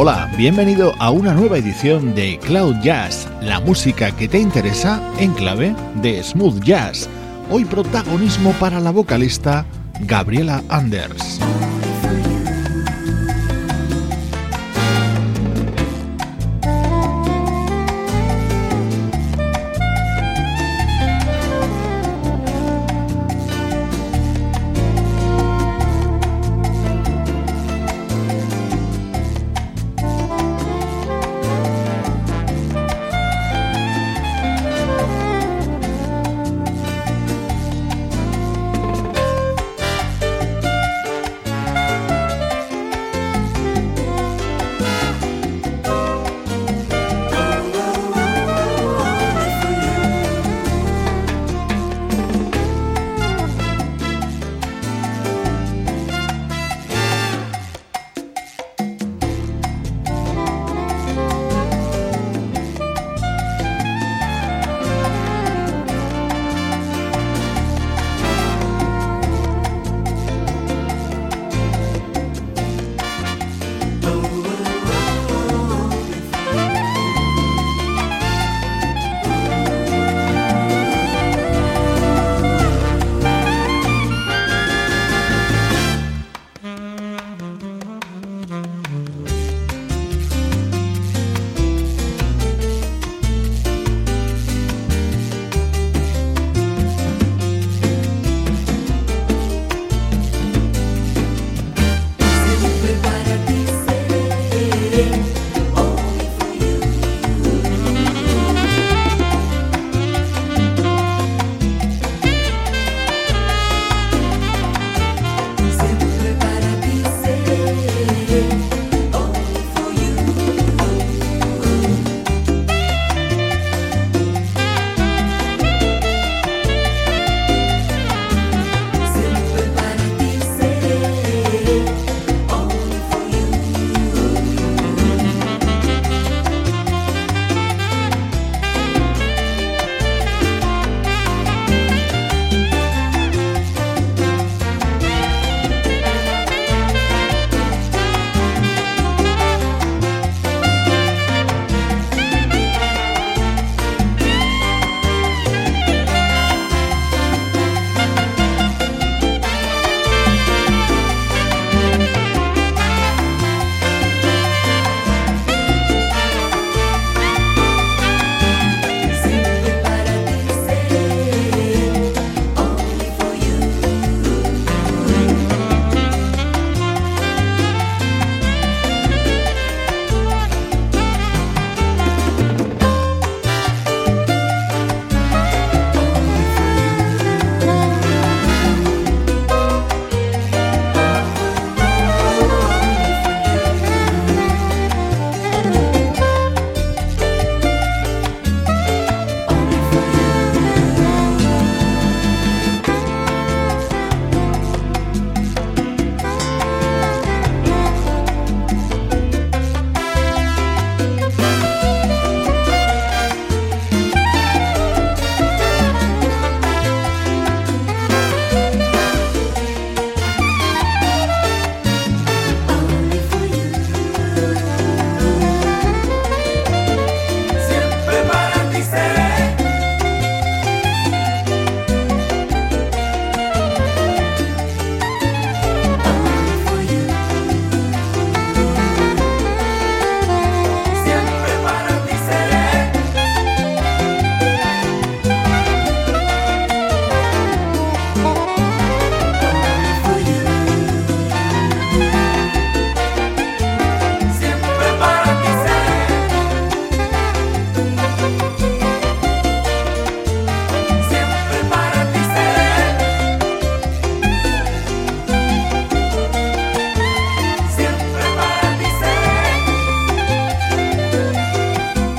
Hola, bienvenido a una nueva edición de Cloud Jazz, la música que te interesa en clave de smooth jazz. Hoy protagonismo para la vocalista Gabriela Anders.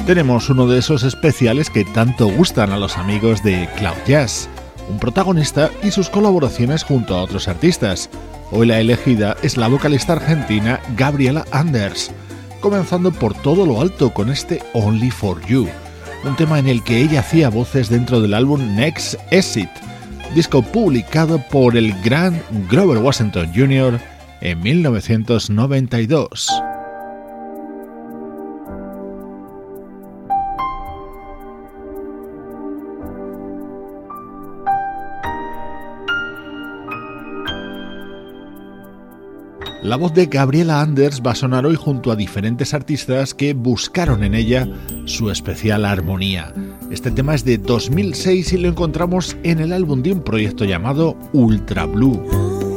Tenemos uno de esos especiales que tanto gustan a los amigos de Cloud Jazz, un protagonista y sus colaboraciones junto a otros artistas. Hoy la elegida es la vocalista argentina Gabriela Anders, comenzando por todo lo alto con este Only for You, un tema en el que ella hacía voces dentro del álbum Next Exit, disco publicado por el gran Grover Washington Jr. en 1992. La voz de Gabriela Anders va a sonar hoy junto a diferentes artistas que buscaron en ella su especial armonía. Este tema es de 2006 y lo encontramos en el álbum de un proyecto llamado Ultra Blue.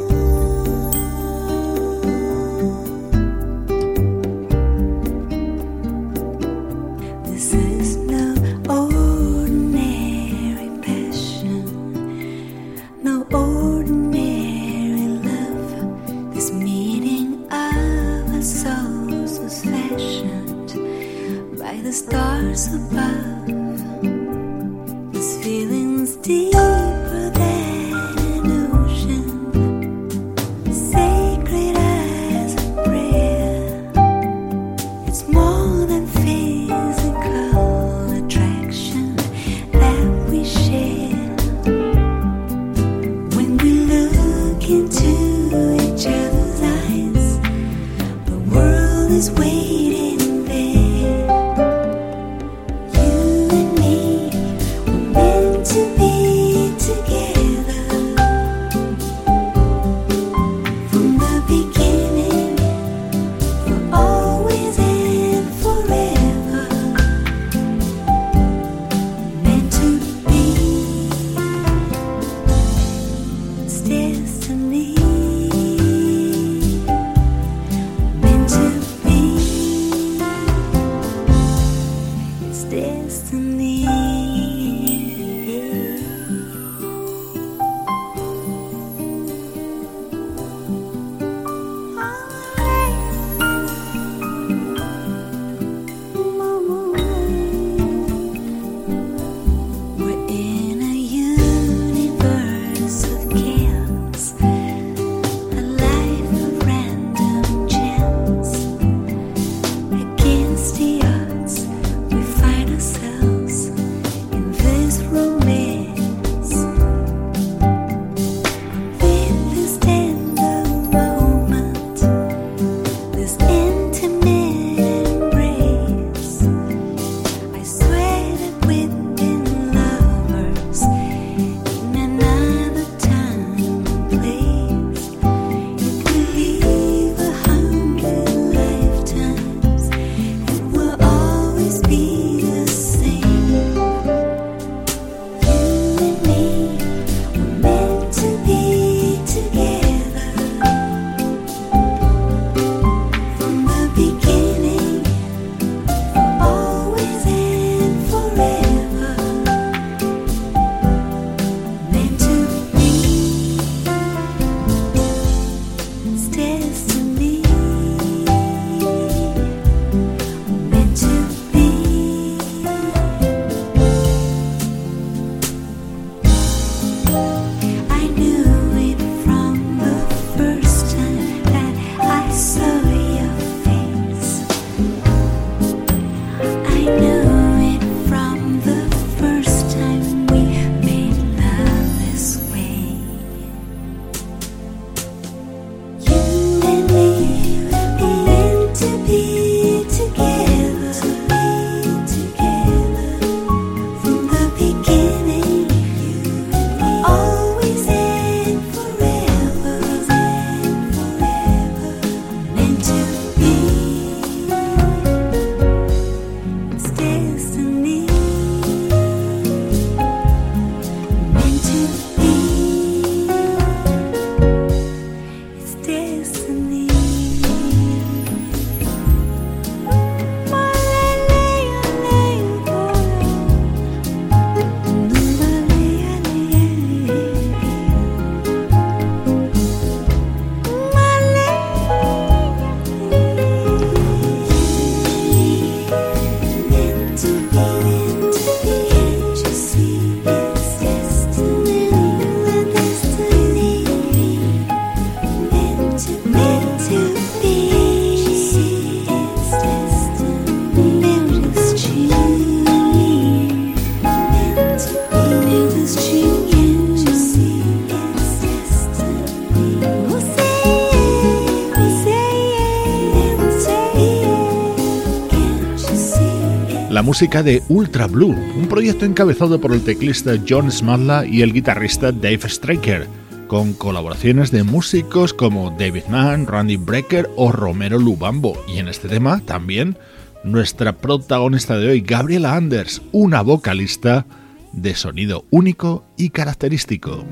Música de Ultra Blue, un proyecto encabezado por el teclista John Smadla y el guitarrista Dave Straker, con colaboraciones de músicos como David Mann, Randy Brecker o Romero Lubambo. Y en este tema también nuestra protagonista de hoy, Gabriela Anders, una vocalista de sonido único y característico.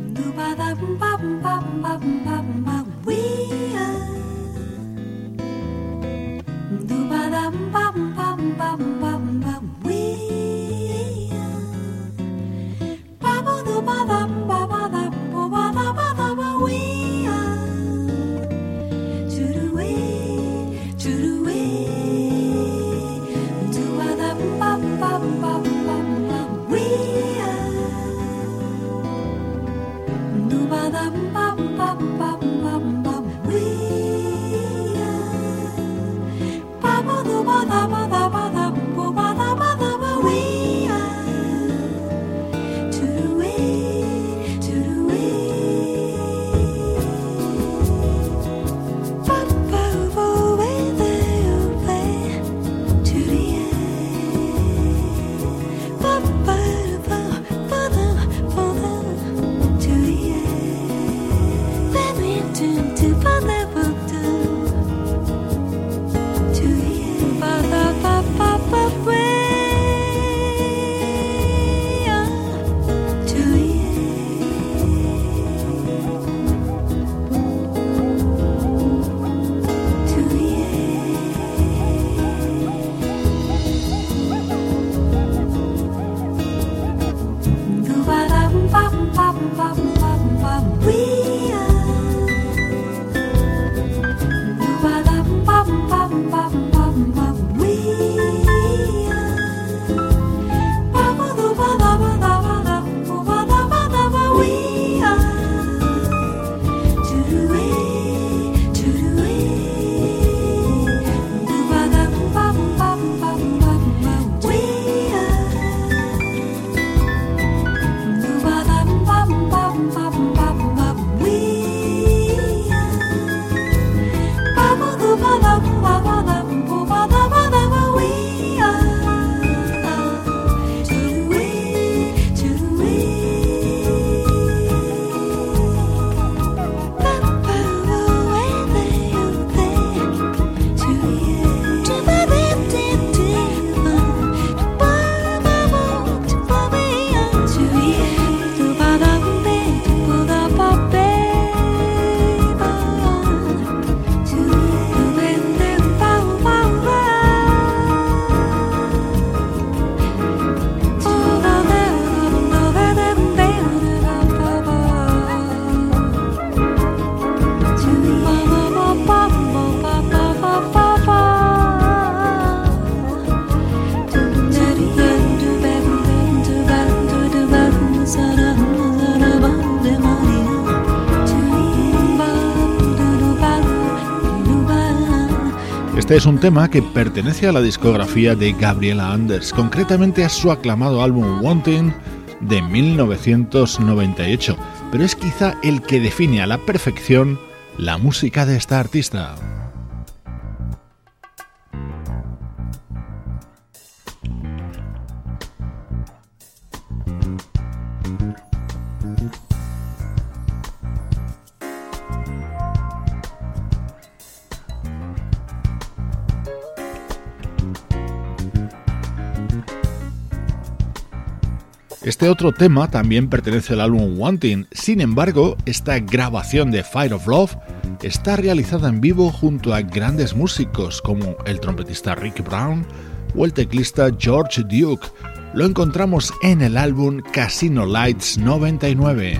Este es un tema que pertenece a la discografía de Gabriela Anders, concretamente a su aclamado álbum Wanting de 1998, pero es quizá el que define a la perfección la música de esta artista. Este otro tema también pertenece al álbum Wanting, sin embargo, esta grabación de Fire of Love está realizada en vivo junto a grandes músicos como el trompetista Rick Brown o el teclista George Duke. Lo encontramos en el álbum Casino Lights 99.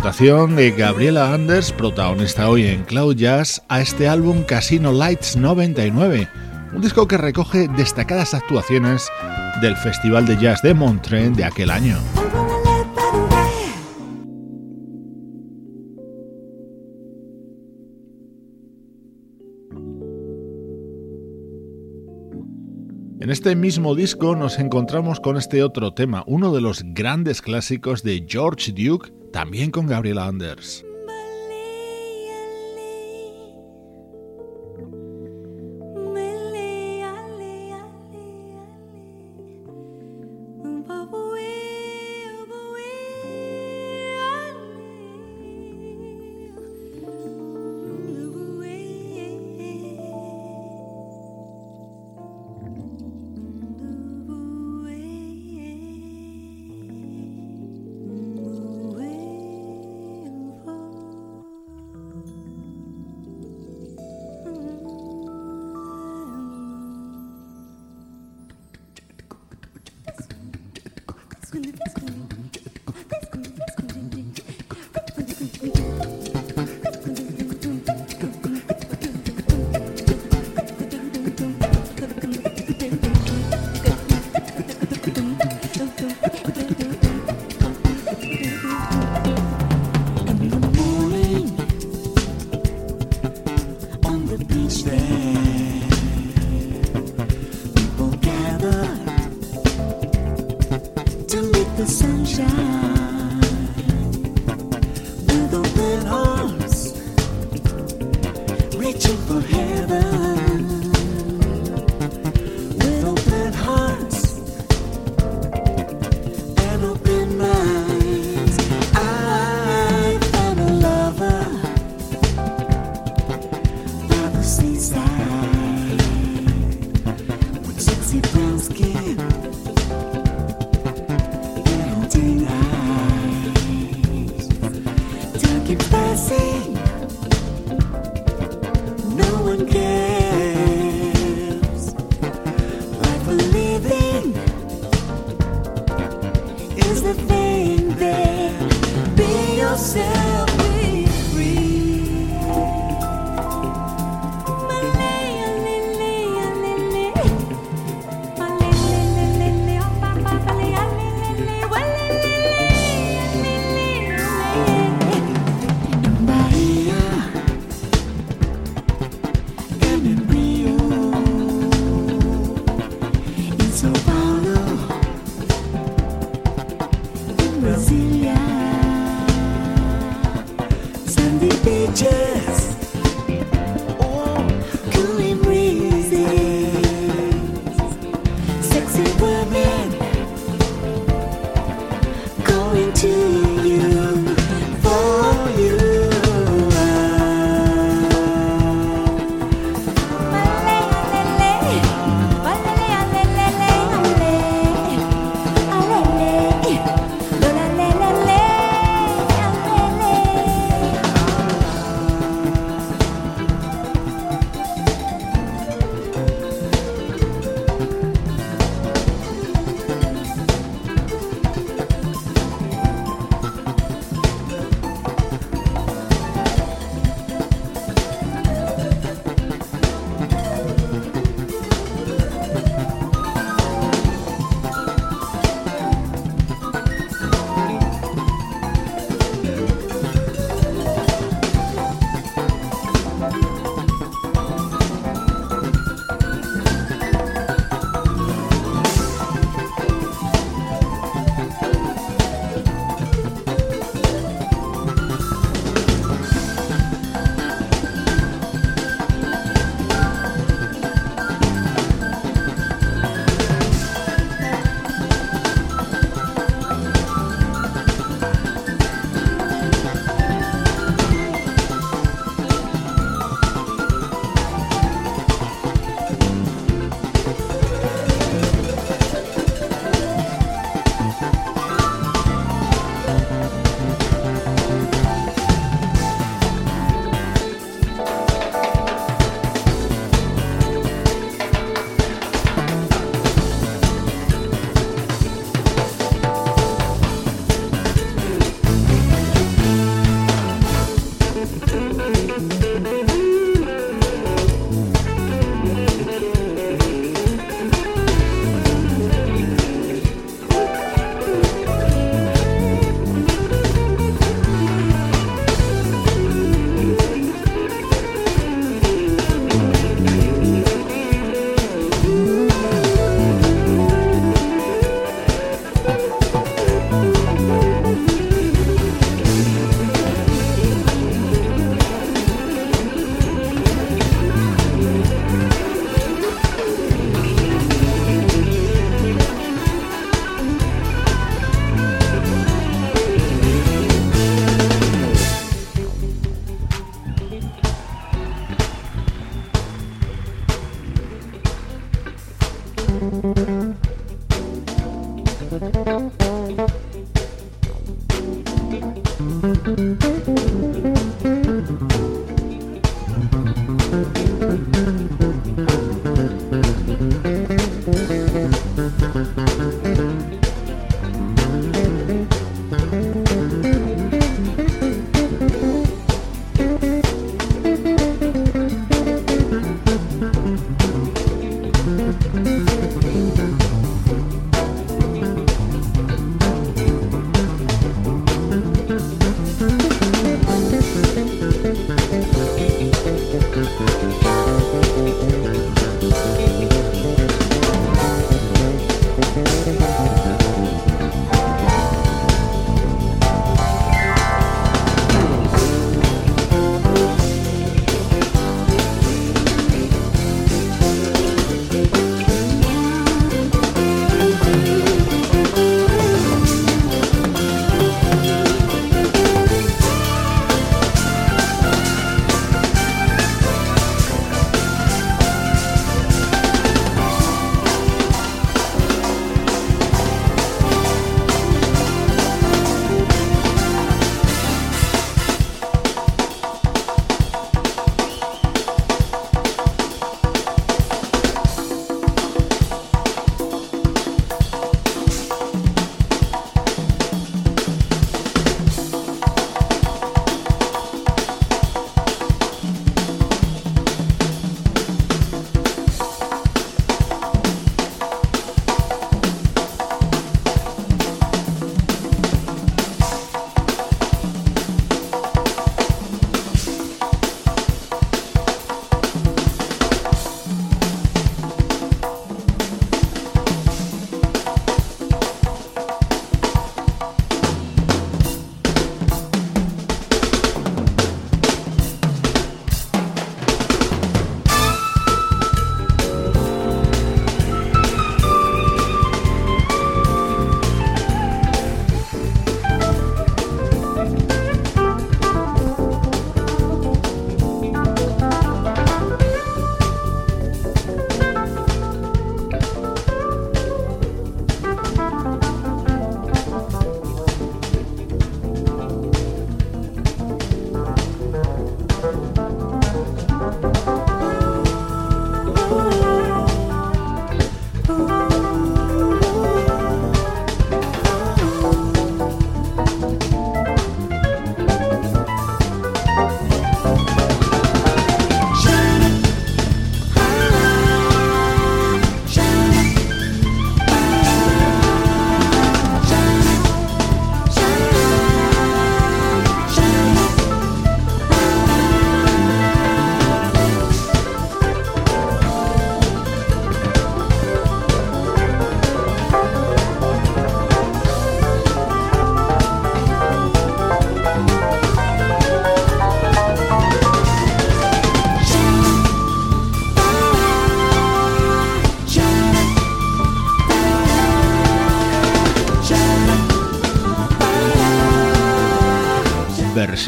De Gabriela Anders, protagonista hoy en Cloud Jazz, a este álbum Casino Lights 99, un disco que recoge destacadas actuaciones del Festival de Jazz de Montreux de aquel año. En este mismo disco nos encontramos con este otro tema, uno de los grandes clásicos de George Duke, también con Gabriela Anders. the beach there.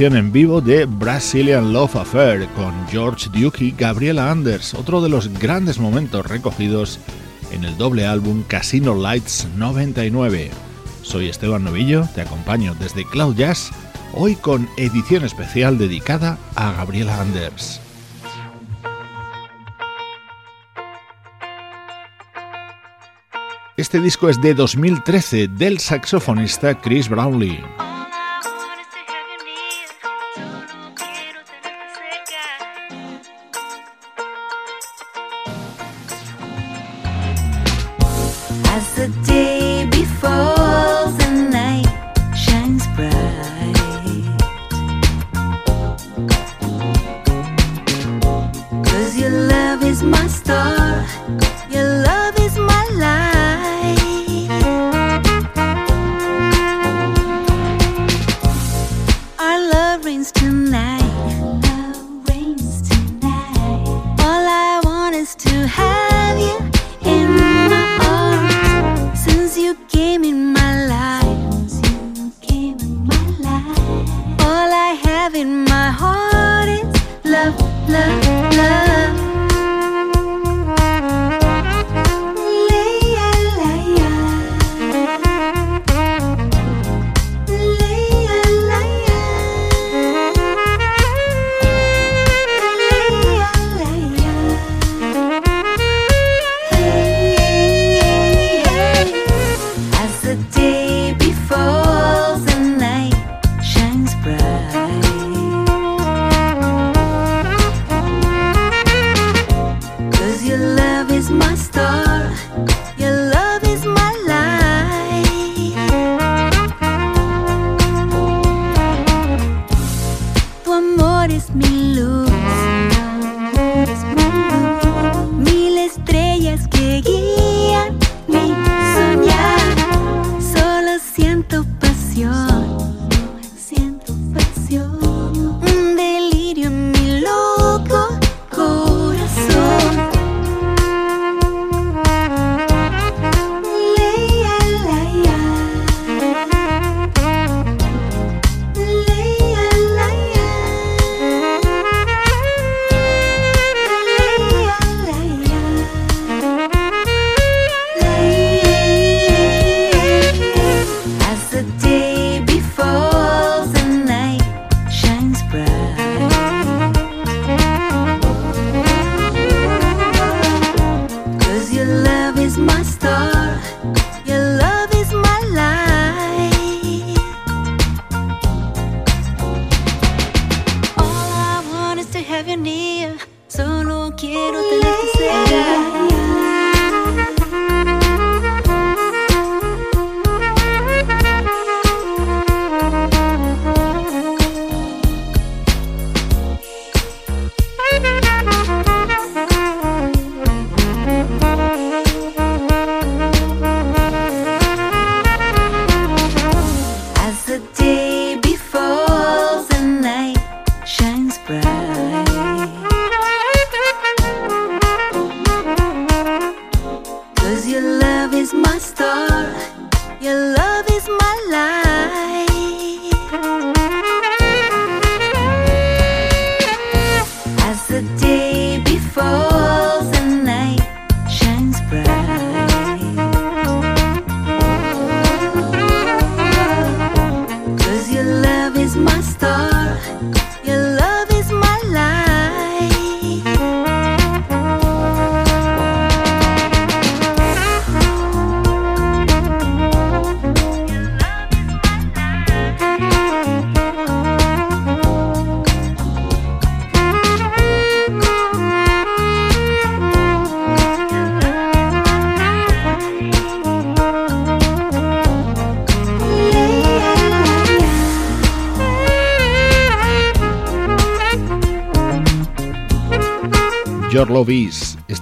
En vivo de Brazilian Love Affair con George Duke y Gabriela Anders, otro de los grandes momentos recogidos en el doble álbum Casino Lights 99. Soy Esteban Novillo, te acompaño desde Cloud Jazz, hoy con edición especial dedicada a Gabriela Anders. Este disco es de 2013 del saxofonista Chris Brownlee.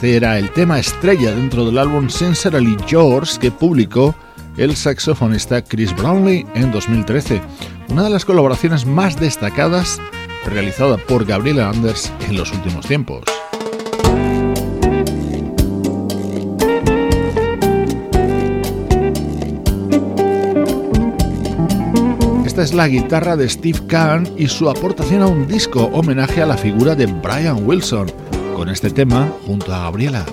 Este era el tema estrella dentro del álbum Sincerely Yours que publicó el saxofonista Chris Brownlee en 2013, una de las colaboraciones más destacadas realizada por Gabriela Anders en los últimos tiempos. Esta es la guitarra de Steve Kahn y su aportación a un disco homenaje a la figura de Brian Wilson, con este tema junto a Gabriela.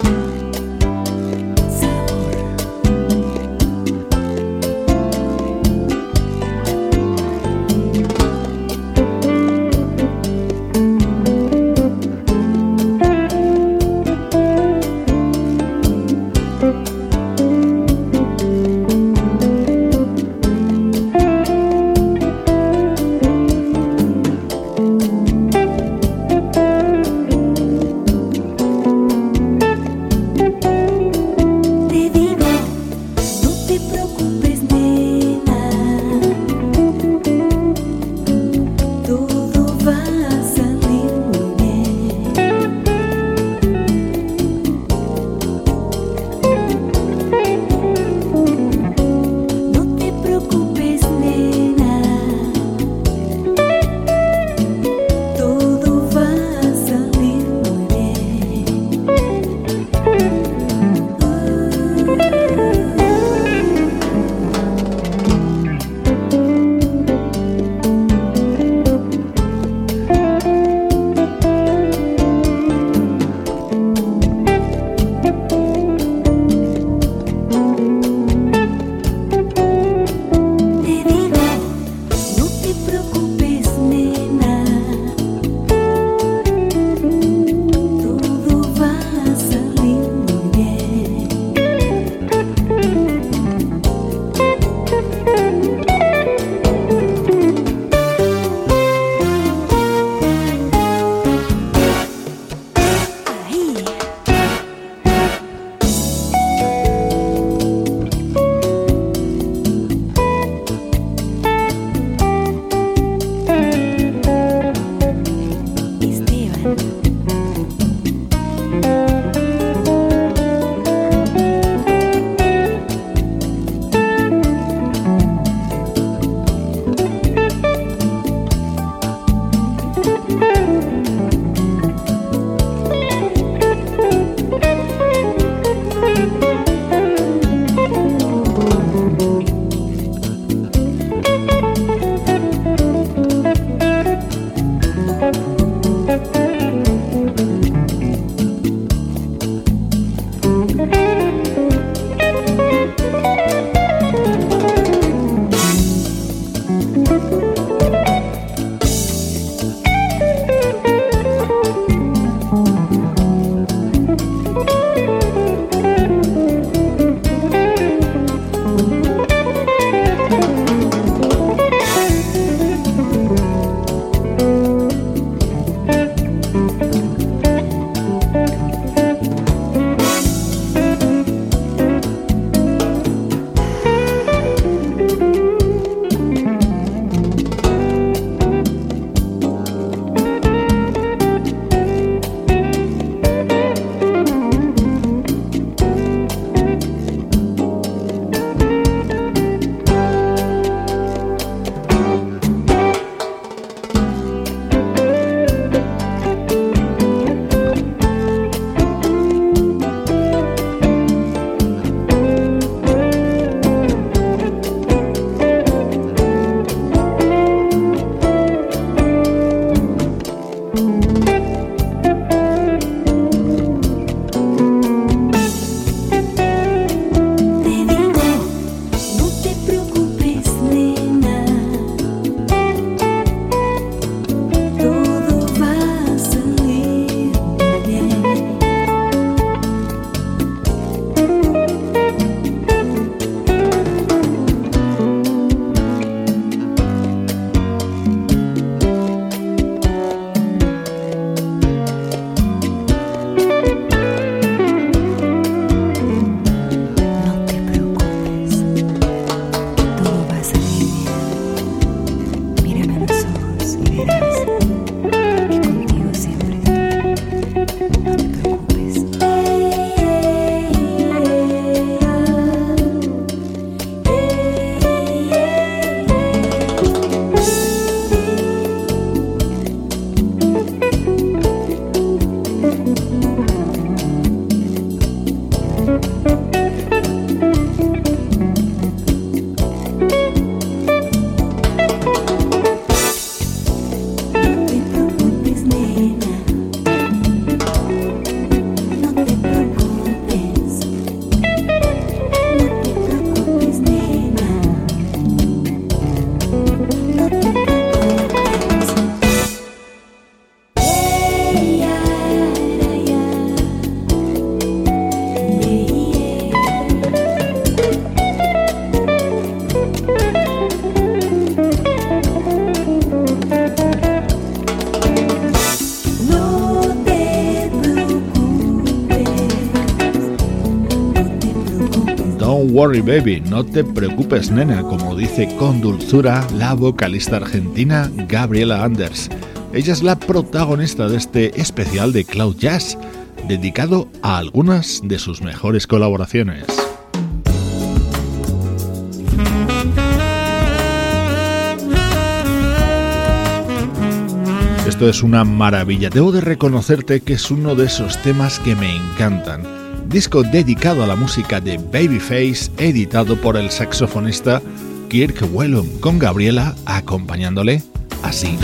Worry baby, no te preocupes nena, como dice con dulzura la vocalista argentina Gabriela Anders. Ella es la protagonista de este especial de Cloud Jazz, dedicado a algunas de sus mejores colaboraciones. Esto es una maravilla, debo de reconocerte que es uno de esos temas que me encantan. Disco dedicado a la música de Babyface, editado por el saxofonista Kirk Whelan, con Gabriela acompañándole así.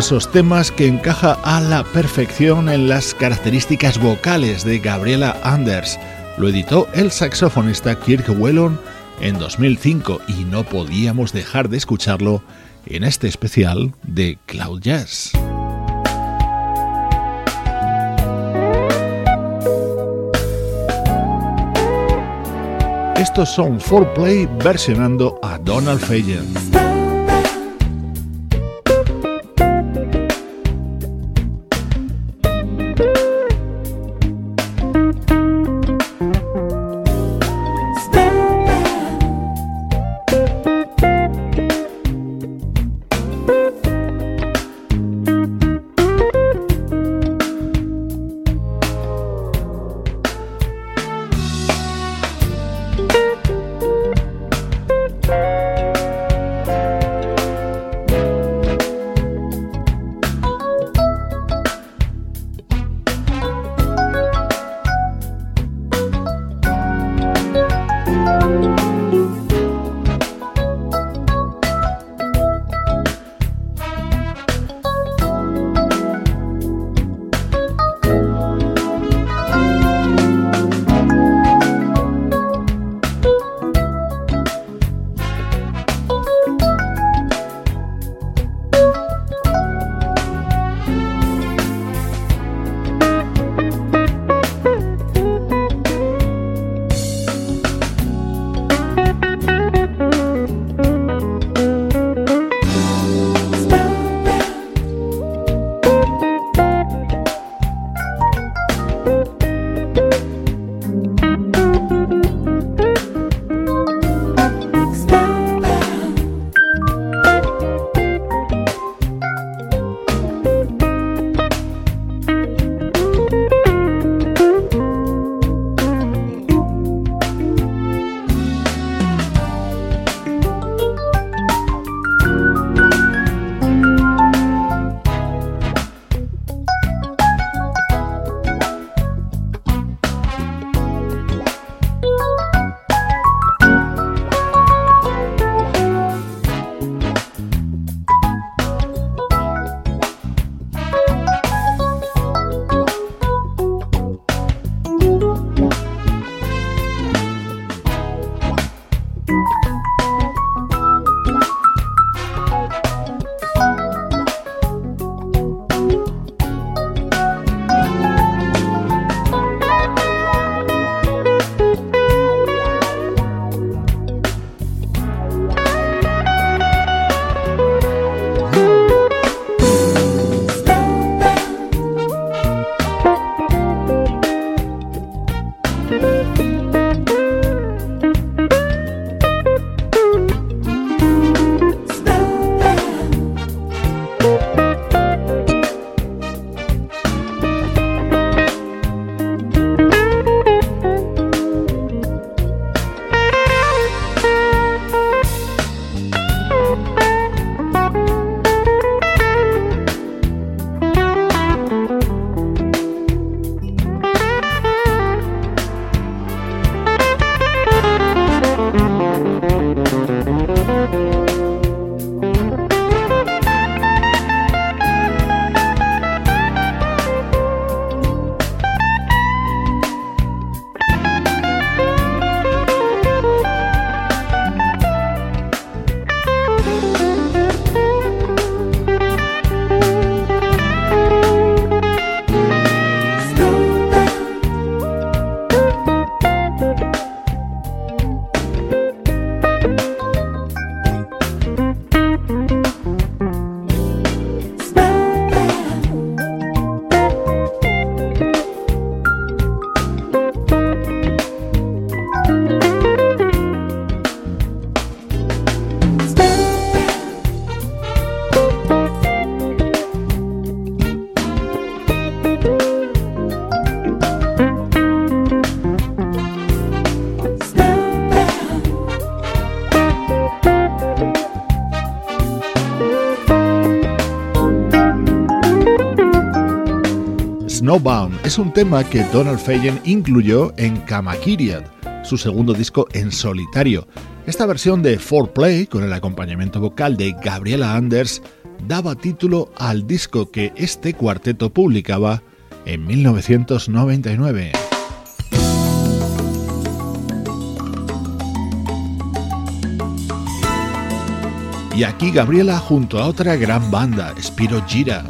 Esos temas que encaja a la perfección en las características vocales de Gabriela Anders. Lo editó el saxofonista Kirk Whelan en 2005 y no podíamos dejar de escucharlo en este especial de Cloud Jazz. Estos son 4Play versionando a Donald Fagen. Música es un tema que Donald Fagen incluyó en Kamakiriad, su segundo disco en solitario. Esta versión de 4Play, con el acompañamiento vocal de Gabriela Anders, daba título al disco que este cuarteto publicaba en 1999. Y aquí Gabriela junto a otra gran banda, Spiro Gira.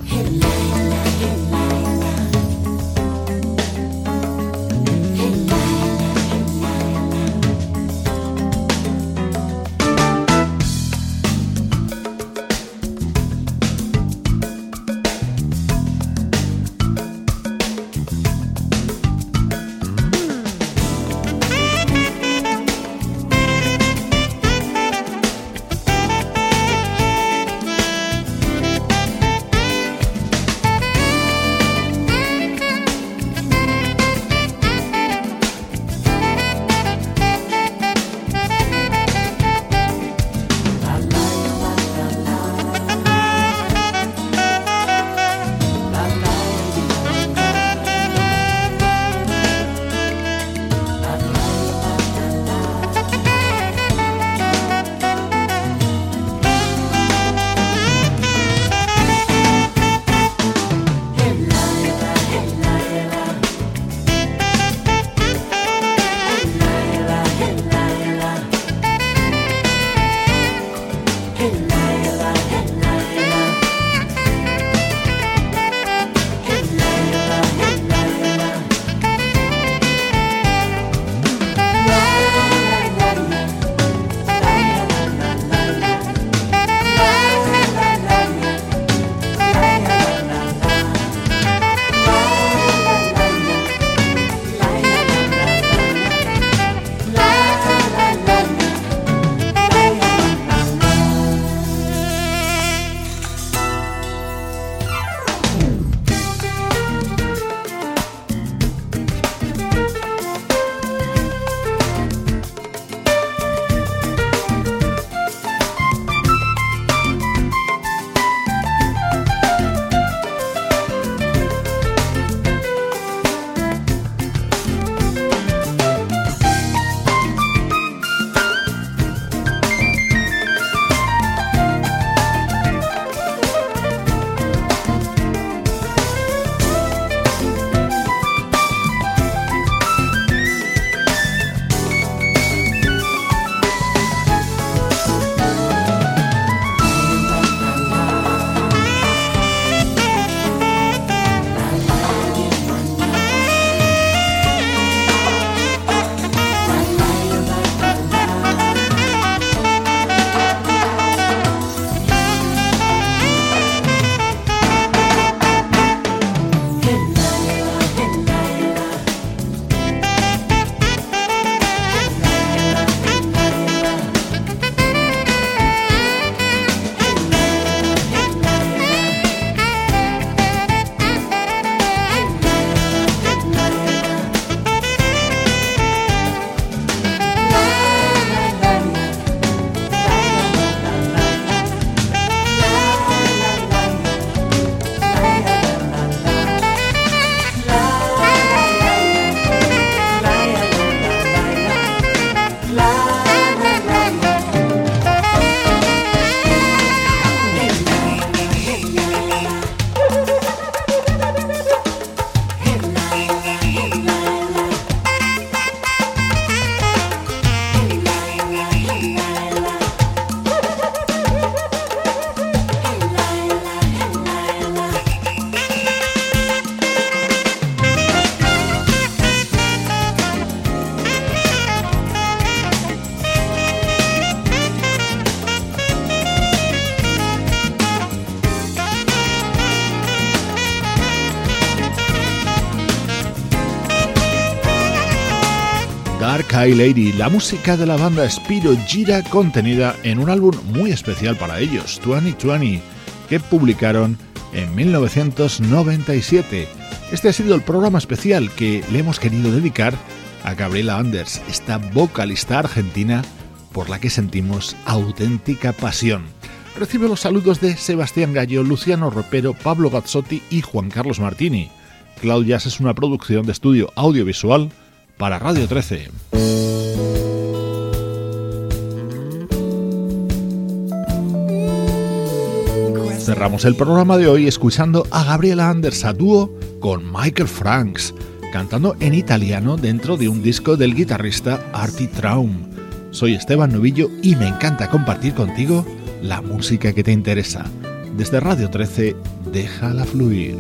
High Lady, la música de la banda Spiro gira contenida en un álbum muy especial para ellos, 2020, que publicaron en 1997. Este ha sido el programa especial que le hemos querido dedicar a Gabriela Anders, esta vocalista argentina por la que sentimos auténtica pasión. Recibe los saludos de Sebastián Gallo, Luciano Ropero, Pablo Gazzotti y Juan Carlos Martini. Claudias es una producción de estudio audiovisual para Radio 13. Cerramos el programa de hoy escuchando a Gabriela Anders a dúo con Michael Franks, cantando en italiano dentro de un disco del guitarrista Artie Traum. Soy Esteban Novillo y me encanta compartir contigo la música que te interesa. Desde Radio 13, déjala fluir.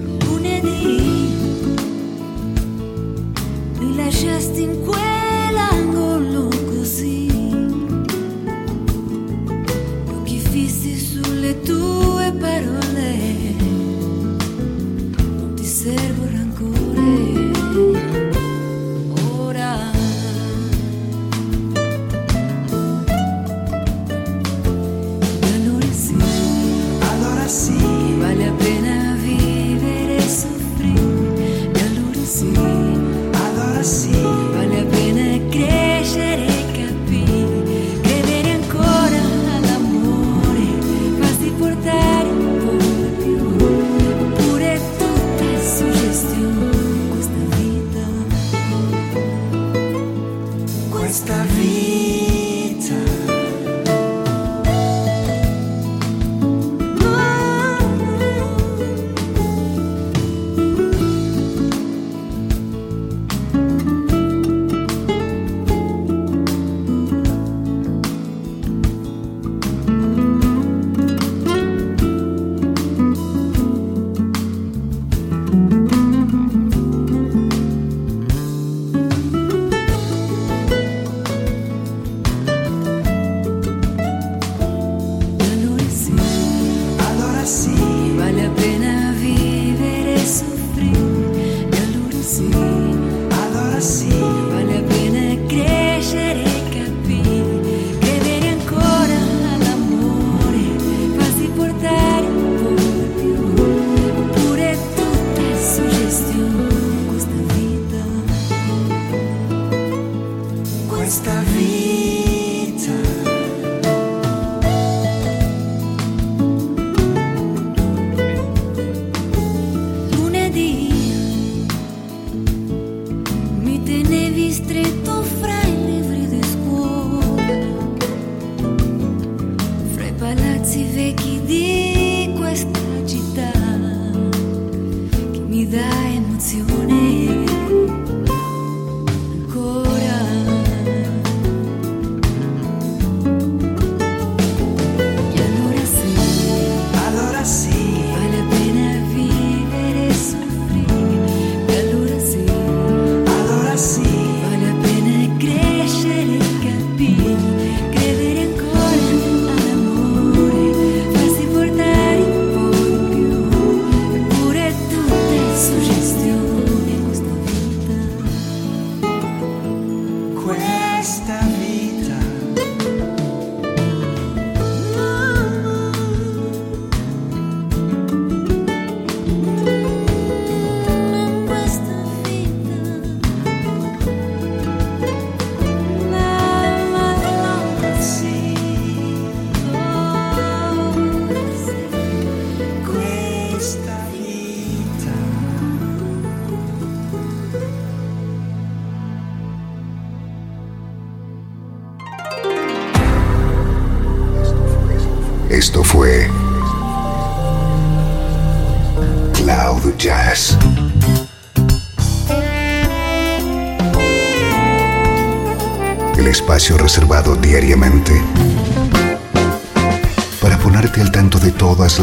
Reservado